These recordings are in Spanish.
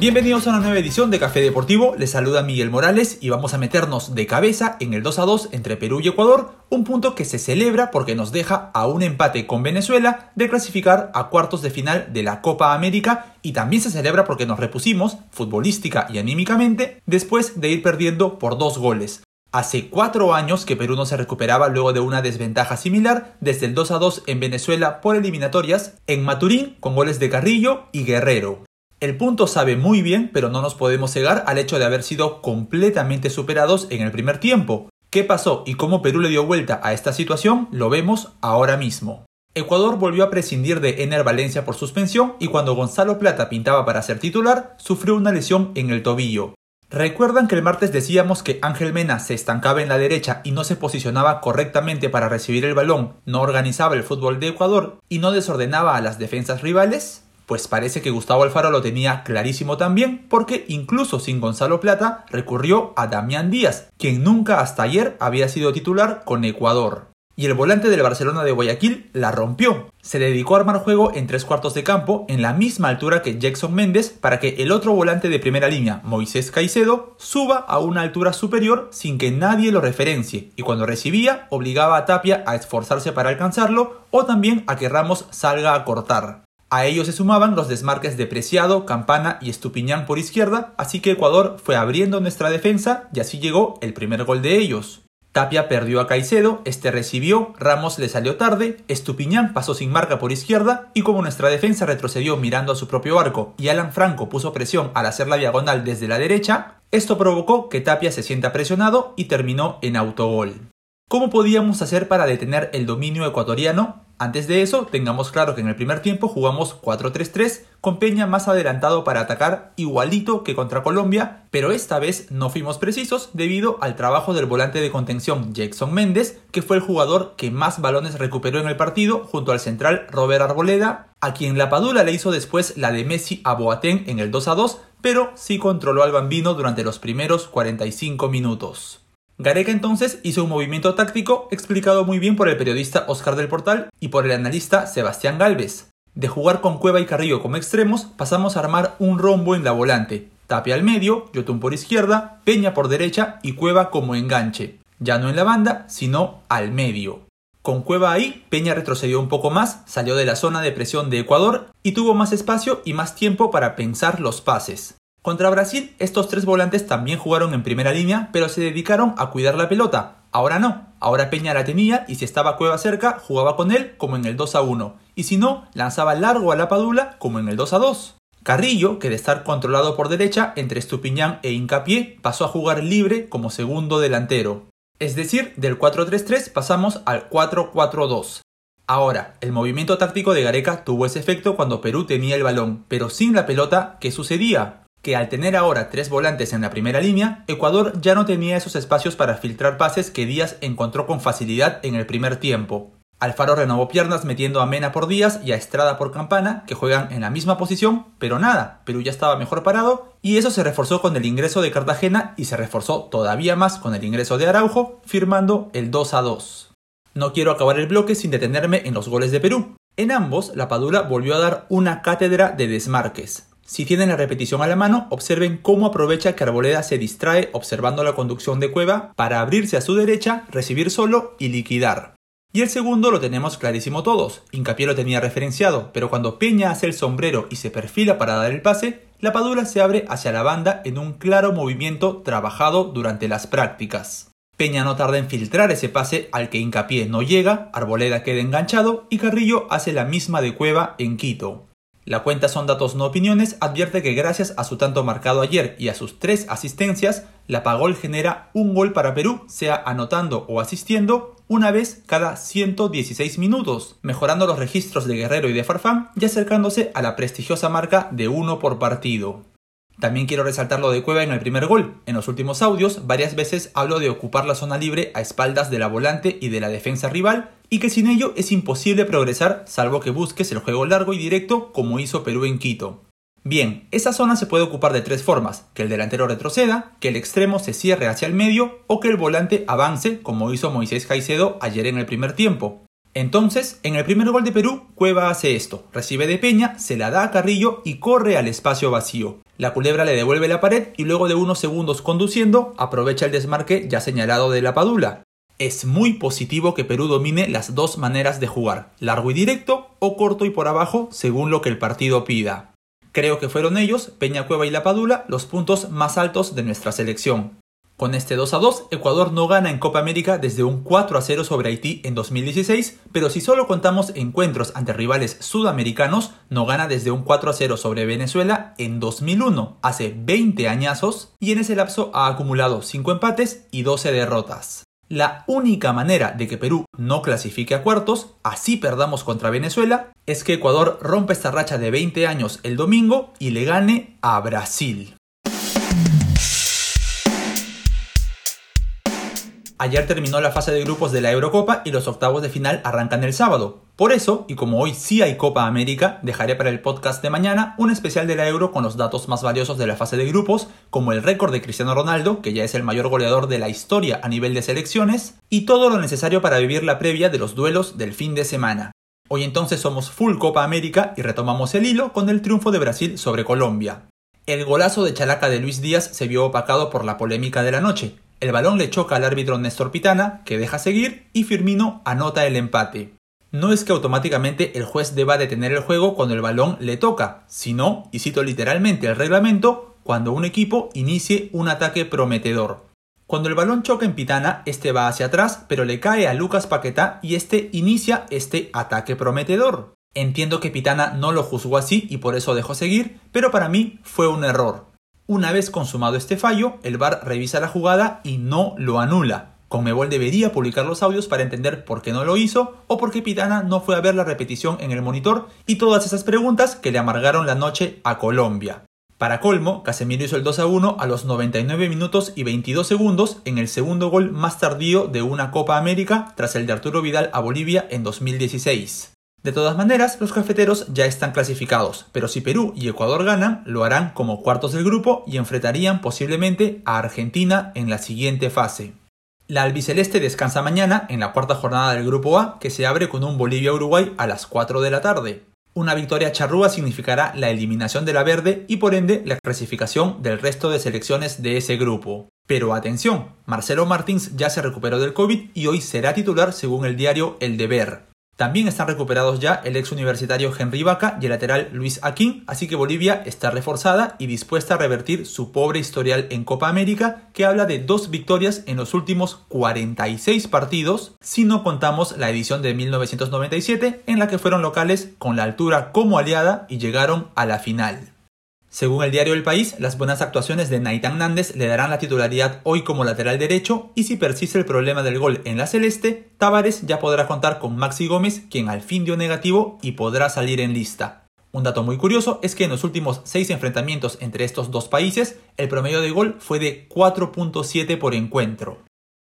Bienvenidos a una nueva edición de Café Deportivo, les saluda Miguel Morales y vamos a meternos de cabeza en el 2 a 2 entre Perú y Ecuador, un punto que se celebra porque nos deja a un empate con Venezuela de clasificar a cuartos de final de la Copa América y también se celebra porque nos repusimos, futbolística y anímicamente, después de ir perdiendo por dos goles. Hace cuatro años que Perú no se recuperaba luego de una desventaja similar desde el 2 a 2 en Venezuela por eliminatorias en Maturín con goles de Carrillo y Guerrero. El punto sabe muy bien, pero no nos podemos cegar al hecho de haber sido completamente superados en el primer tiempo. ¿Qué pasó y cómo Perú le dio vuelta a esta situación? Lo vemos ahora mismo. Ecuador volvió a prescindir de Ener Valencia por suspensión y cuando Gonzalo Plata pintaba para ser titular, sufrió una lesión en el tobillo. ¿Recuerdan que el martes decíamos que Ángel Mena se estancaba en la derecha y no se posicionaba correctamente para recibir el balón, no organizaba el fútbol de Ecuador y no desordenaba a las defensas rivales? Pues parece que Gustavo Alfaro lo tenía clarísimo también, porque incluso sin Gonzalo Plata recurrió a Damián Díaz, quien nunca hasta ayer había sido titular con Ecuador. Y el volante del Barcelona de Guayaquil la rompió. Se dedicó a armar juego en tres cuartos de campo, en la misma altura que Jackson Méndez, para que el otro volante de primera línea, Moisés Caicedo, suba a una altura superior sin que nadie lo referencie, y cuando recibía, obligaba a Tapia a esforzarse para alcanzarlo, o también a que Ramos salga a cortar. A ellos se sumaban los desmarques de Preciado, Campana y Estupiñán por izquierda, así que Ecuador fue abriendo nuestra defensa y así llegó el primer gol de ellos. Tapia perdió a Caicedo, este recibió, Ramos le salió tarde, Estupiñán pasó sin marca por izquierda y como nuestra defensa retrocedió mirando a su propio arco y Alan Franco puso presión al hacer la diagonal desde la derecha, esto provocó que Tapia se sienta presionado y terminó en autogol. ¿Cómo podíamos hacer para detener el dominio ecuatoriano? Antes de eso, tengamos claro que en el primer tiempo jugamos 4-3-3 con Peña más adelantado para atacar igualito que contra Colombia, pero esta vez no fuimos precisos debido al trabajo del volante de contención Jackson Méndez, que fue el jugador que más balones recuperó en el partido junto al central Robert Arboleda, a quien la Padula le hizo después la de Messi a Boateng en el 2-2, pero sí controló al bambino durante los primeros 45 minutos. Gareca entonces hizo un movimiento táctico explicado muy bien por el periodista Oscar del Portal y por el analista Sebastián Galvez. De jugar con Cueva y Carrillo como extremos, pasamos a armar un rombo en la volante. Tapia al medio, Yotun por izquierda, Peña por derecha y Cueva como enganche. Ya no en la banda, sino al medio. Con Cueva ahí, Peña retrocedió un poco más, salió de la zona de presión de Ecuador y tuvo más espacio y más tiempo para pensar los pases. Contra Brasil, estos tres volantes también jugaron en primera línea, pero se dedicaron a cuidar la pelota. Ahora no, ahora Peña la tenía y si estaba Cueva cerca, jugaba con él como en el 2 a 1, y si no, lanzaba largo a la Padula como en el 2 a 2. Carrillo, que de estar controlado por derecha entre Estupiñán e Incapié, pasó a jugar libre como segundo delantero. Es decir, del 4-3-3 pasamos al 4-4-2. Ahora, el movimiento táctico de Gareca tuvo ese efecto cuando Perú tenía el balón, pero sin la pelota, ¿qué sucedía? Que al tener ahora tres volantes en la primera línea, Ecuador ya no tenía esos espacios para filtrar pases que Díaz encontró con facilidad en el primer tiempo. Alfaro renovó piernas metiendo a Mena por Díaz y a Estrada por Campana, que juegan en la misma posición, pero nada, Perú ya estaba mejor parado y eso se reforzó con el ingreso de Cartagena y se reforzó todavía más con el ingreso de Araujo, firmando el 2 a 2. No quiero acabar el bloque sin detenerme en los goles de Perú. En ambos, la Padula volvió a dar una cátedra de desmarques. Si tienen la repetición a la mano, observen cómo aprovecha que Arboleda se distrae observando la conducción de Cueva para abrirse a su derecha, recibir solo y liquidar. Y el segundo lo tenemos clarísimo todos. Incapié lo tenía referenciado, pero cuando Peña hace el sombrero y se perfila para dar el pase, la Padula se abre hacia la banda en un claro movimiento trabajado durante las prácticas. Peña no tarda en filtrar ese pase al que Incapié no llega, Arboleda queda enganchado y Carrillo hace la misma de Cueva en Quito. La cuenta Son Datos No Opiniones advierte que gracias a su tanto marcado ayer y a sus tres asistencias, la Pagol genera un gol para Perú, sea anotando o asistiendo, una vez cada 116 minutos, mejorando los registros de Guerrero y de Farfán y acercándose a la prestigiosa marca de uno por partido. También quiero resaltar lo de Cueva en el primer gol. En los últimos audios varias veces hablo de ocupar la zona libre a espaldas de la volante y de la defensa rival y que sin ello es imposible progresar salvo que busques el juego largo y directo como hizo Perú en Quito. Bien, esa zona se puede ocupar de tres formas, que el delantero retroceda, que el extremo se cierre hacia el medio o que el volante avance como hizo Moisés Caicedo ayer en el primer tiempo. Entonces, en el primer gol de Perú, Cueva hace esto, recibe de Peña, se la da a Carrillo y corre al espacio vacío. La culebra le devuelve la pared y luego de unos segundos conduciendo aprovecha el desmarque ya señalado de la Padula. Es muy positivo que Perú domine las dos maneras de jugar, largo y directo o corto y por abajo según lo que el partido pida. Creo que fueron ellos, Peña Cueva y La Padula, los puntos más altos de nuestra selección. Con este 2 a 2, Ecuador no gana en Copa América desde un 4 a 0 sobre Haití en 2016, pero si solo contamos encuentros ante rivales sudamericanos, no gana desde un 4 a 0 sobre Venezuela en 2001, hace 20 añazos, y en ese lapso ha acumulado 5 empates y 12 derrotas. La única manera de que Perú no clasifique a cuartos, así perdamos contra Venezuela, es que Ecuador rompa esta racha de 20 años el domingo y le gane a Brasil. Ayer terminó la fase de grupos de la Eurocopa y los octavos de final arrancan el sábado. Por eso, y como hoy sí hay Copa América, dejaré para el podcast de mañana un especial de la Euro con los datos más valiosos de la fase de grupos, como el récord de Cristiano Ronaldo, que ya es el mayor goleador de la historia a nivel de selecciones, y todo lo necesario para vivir la previa de los duelos del fin de semana. Hoy entonces somos full Copa América y retomamos el hilo con el triunfo de Brasil sobre Colombia. El golazo de Chalaca de Luis Díaz se vio opacado por la polémica de la noche, el balón le choca al árbitro Néstor Pitana, que deja seguir, y Firmino anota el empate. No es que automáticamente el juez deba detener el juego cuando el balón le toca, sino, y cito literalmente el reglamento, cuando un equipo inicie un ataque prometedor. Cuando el balón choca en Pitana, este va hacia atrás, pero le cae a Lucas Paquetá y este inicia este ataque prometedor. Entiendo que Pitana no lo juzgó así y por eso dejó seguir, pero para mí fue un error. Una vez consumado este fallo, el VAR revisa la jugada y no lo anula. Conmebol debería publicar los audios para entender por qué no lo hizo o por qué Pitana no fue a ver la repetición en el monitor y todas esas preguntas que le amargaron la noche a Colombia. Para colmo, Casemiro hizo el 2 a 1 a los 99 minutos y 22 segundos en el segundo gol más tardío de una Copa América tras el de Arturo Vidal a Bolivia en 2016. De todas maneras, los cafeteros ya están clasificados, pero si Perú y Ecuador ganan, lo harán como cuartos del grupo y enfrentarían posiblemente a Argentina en la siguiente fase. La albiceleste descansa mañana en la cuarta jornada del grupo A, que se abre con un Bolivia-Uruguay a las 4 de la tarde. Una victoria charrúa significará la eliminación de la verde y por ende la clasificación del resto de selecciones de ese grupo. Pero atención, Marcelo Martins ya se recuperó del COVID y hoy será titular según el diario El Deber. También están recuperados ya el ex universitario Henry Vaca y el lateral Luis Aquín, así que Bolivia está reforzada y dispuesta a revertir su pobre historial en Copa América, que habla de dos victorias en los últimos 46 partidos, si no contamos la edición de 1997, en la que fueron locales con la altura como aliada y llegaron a la final. Según el diario El País, las buenas actuaciones de Naitan Nández le darán la titularidad hoy como lateral derecho y si persiste el problema del gol en la celeste, Tavares ya podrá contar con Maxi Gómez, quien al fin dio negativo y podrá salir en lista. Un dato muy curioso es que en los últimos 6 enfrentamientos entre estos dos países, el promedio de gol fue de 4.7 por encuentro.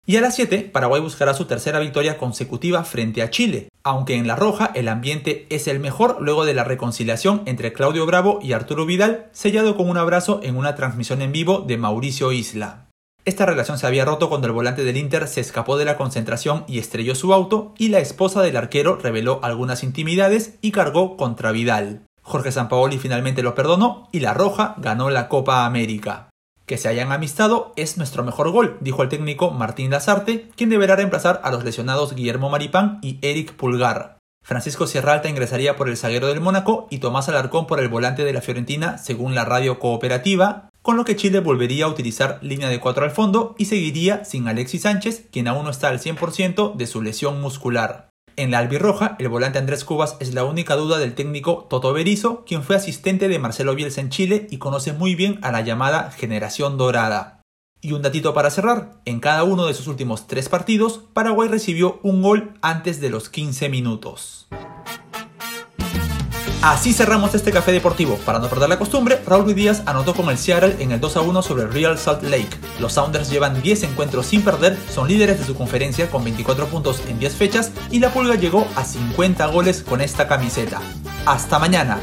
Y a las 7, Paraguay buscará su tercera victoria consecutiva frente a Chile, aunque en la roja el ambiente es el mejor luego de la reconciliación entre Claudio Bravo y Arturo Vidal, sellado con un abrazo en una transmisión en vivo de Mauricio Isla. Esta relación se había roto cuando el volante del Inter se escapó de la concentración y estrelló su auto y la esposa del arquero reveló algunas intimidades y cargó contra Vidal. Jorge Sampaoli finalmente lo perdonó y la Roja ganó la Copa América. Que se hayan amistado es nuestro mejor gol, dijo el técnico Martín Lazarte, quien deberá reemplazar a los lesionados Guillermo Maripán y Eric Pulgar. Francisco Sierralta ingresaría por el zaguero del Mónaco y Tomás Alarcón por el volante de la Fiorentina, según la radio cooperativa, con lo que Chile volvería a utilizar línea de 4 al fondo y seguiría sin Alexis Sánchez, quien aún no está al 100% de su lesión muscular. En la albirroja, el volante Andrés Cubas es la única duda del técnico Toto Berizo, quien fue asistente de Marcelo Bielsa en Chile y conoce muy bien a la llamada generación dorada. Y un datito para cerrar, en cada uno de sus últimos tres partidos, Paraguay recibió un gol antes de los 15 minutos. Así cerramos este café deportivo. Para no perder la costumbre, Raúl Díaz anotó con el Seattle en el 2 a 1 sobre Real Salt Lake. Los Sounders llevan 10 encuentros sin perder, son líderes de su conferencia con 24 puntos en 10 fechas y la Pulga llegó a 50 goles con esta camiseta. Hasta mañana.